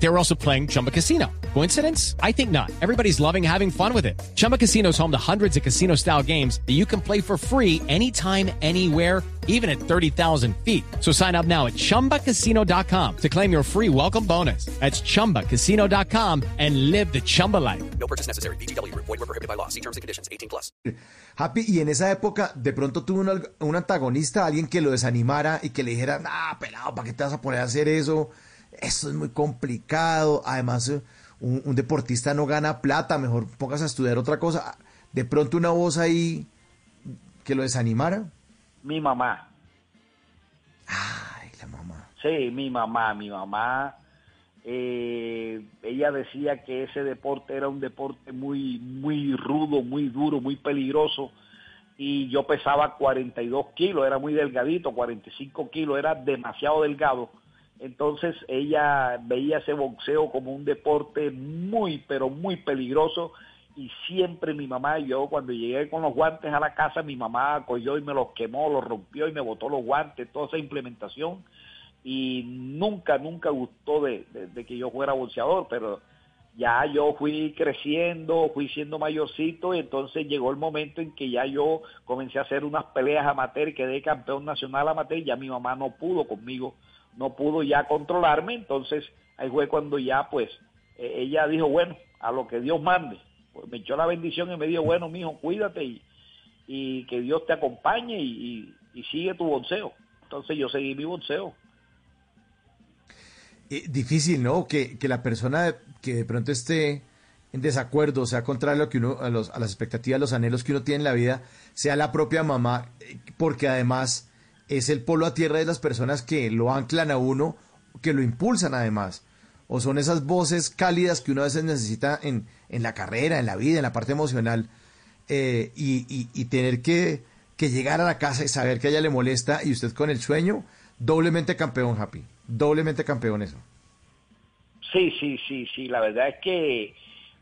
They were also playing Chumba Casino. Coincidence? I think not. Everybody's loving having fun with it. Chumba Casino is home to hundreds of casino style games that you can play for free anytime, anywhere, even at 30,000 feet. So sign up now at chumbacasino.com to claim your free welcome bonus. That's chumbacasino.com and live the Chumba life. No purchase necessary. BGW. Void were prohibited by law. See terms and conditions. 18 plus. Happy, y en esa época de pronto tuvo un, un antagonista, alguien que lo desanimara y que le dijera, ah, pelado, ¿para qué te vas a poner a hacer eso? Eso es muy complicado. Además, eh, un, un deportista no gana plata, mejor pongas a estudiar otra cosa. De pronto una voz ahí que lo desanimara. Mi mamá. Ay, la mamá. Sí, mi mamá, mi mamá. eh, ella decía que ese deporte era un deporte muy, muy rudo, muy duro, muy peligroso. Y yo pesaba 42 kilos, era muy delgadito, 45 kilos, era demasiado delgado. Entonces ella veía ese boxeo como un deporte muy, pero muy peligroso. Y siempre mi mamá, yo cuando llegué con los guantes a la casa, mi mamá cogió y me los quemó, los rompió y me botó los guantes, toda esa implementación y nunca, nunca gustó de, que yo fuera boxeador, pero ya yo fui creciendo, fui siendo mayorcito y entonces llegó el momento en que ya yo comencé a hacer unas peleas amateur, quedé campeón nacional amateur y ya mi mamá no pudo conmigo, no pudo ya controlarme, entonces ahí fue cuando ya pues eh, ella dijo, bueno, a lo que Dios mande, pues me echó la bendición y me dijo, bueno, mijo, cuídate y, y que Dios te acompañe y, y- sigue tu boxeo. Entonces yo seguí mi boxeo. Eh, difícil, ¿no? Que, que la persona que de pronto esté en desacuerdo, sea, contrario a, que uno, a, los, a las expectativas, los anhelos que uno tiene en la vida, sea la propia mamá, eh, porque además es el polo a tierra de las personas que lo anclan a uno, que lo impulsan además. O son esas voces cálidas que uno a veces necesita en, en la carrera, en la vida, en la parte emocional, eh, y, y- tener que, que llegar a la casa y saber que a ella le molesta y usted con el sueño, doblemente campeón, Happy, doblemente campeón eso. Sí, sí, sí, sí, la verdad es que,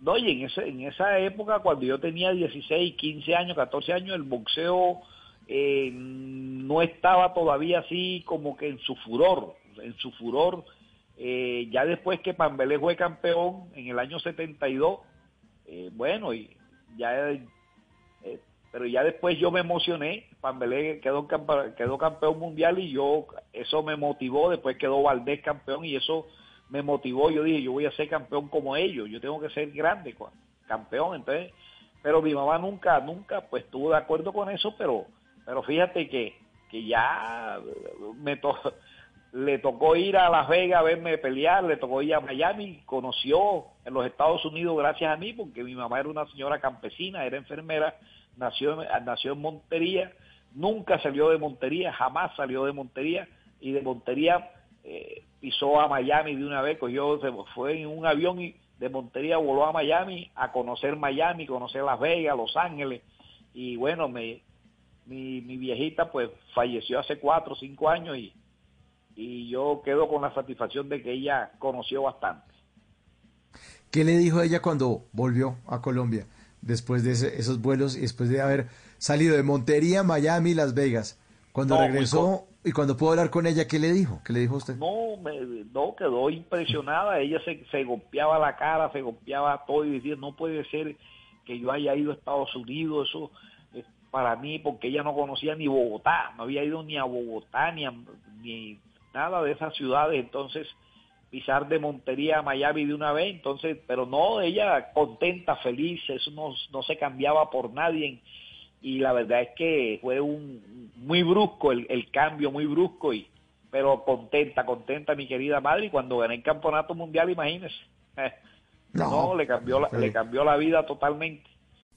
no, y en, en esa época, cuando yo tenía 16, 15 años, 14 años, el boxeo eh, no estaba todavía así como que en su furor, en su furor. eh, ya después que Pambelé fue campeón en el año 72, eh, bueno, y ya, eh, pero ya después yo me emocioné, Pambelé quedó, quedó campeón mundial y yo, eso me motivó, después quedó Valdés campeón y eso me motivó, yo dije, yo voy a ser campeón como ellos, yo tengo que ser grande, campeón, entonces, pero mi mamá nunca, nunca, pues estuvo de acuerdo con eso, pero, pero fíjate que, que ya me to- le tocó ir a Las Vegas a verme pelear, le tocó ir a Miami, conoció en los Estados Unidos gracias a mí, porque mi mamá era una señora campesina, era enfermera, nació, nació en Montería, nunca salió de Montería, jamás salió de Montería, y de Montería eh, pisó a Miami de una vez, cogió, se fue en un avión y de Montería voló a Miami a conocer Miami, conocer Las Vegas, Los Ángeles, y bueno, me, mi, mi viejita pues falleció hace cuatro o cinco años y, y yo quedo con la satisfacción de que ella conoció bastante. ¿Qué le dijo ella cuando volvió a Colombia? Después de ese- esos vuelos y después de haber salido de Montería, Miami, Las Vegas. Cuando No, regresó y cuando pudo hablar con ella, ¿qué le dijo? ¿Qué le dijo usted? No, me, no, quedó impresionada. Ella se, se golpeaba la cara, se golpeaba todo y decía, no puede ser que yo haya ido a Estados Unidos, eso es para mí, porque ella no conocía ni Bogotá, no había ido ni a Bogotá, ni, a- ni nada de esas ciudades. Entonces, pisar de Montería a Miami de una vez, entonces, pero no, ella contenta, feliz, eso no, no se cambiaba por nadie. Y la verdad es que fue un muy brusco el, el cambio, muy brusco, y pero contenta, contenta mi querida madre. Y cuando gané el campeonato mundial, imagínese. No. No, le cambió la, Sí. le cambió la vida totalmente.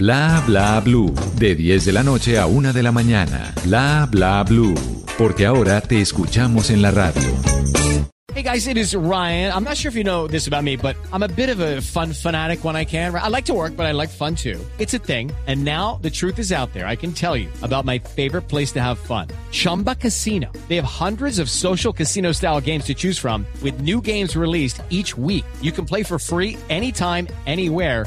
Bla bla blue. De 10 de la noche a 1 de la mañana. Bla bla blue. Porque ahora te escuchamos en la radio. Hey guys, it is Ryan. I'm not sure if you know this about me, but I'm a bit of a fun fanatic when I can. I like to work, but I like fun too. It's a thing. And now the truth is out there. I can tell you about my favorite place to have fun. Chumba Casino. They have hundreds of social casino style games to choose from with new games released each week. You can play for free anytime, anywhere.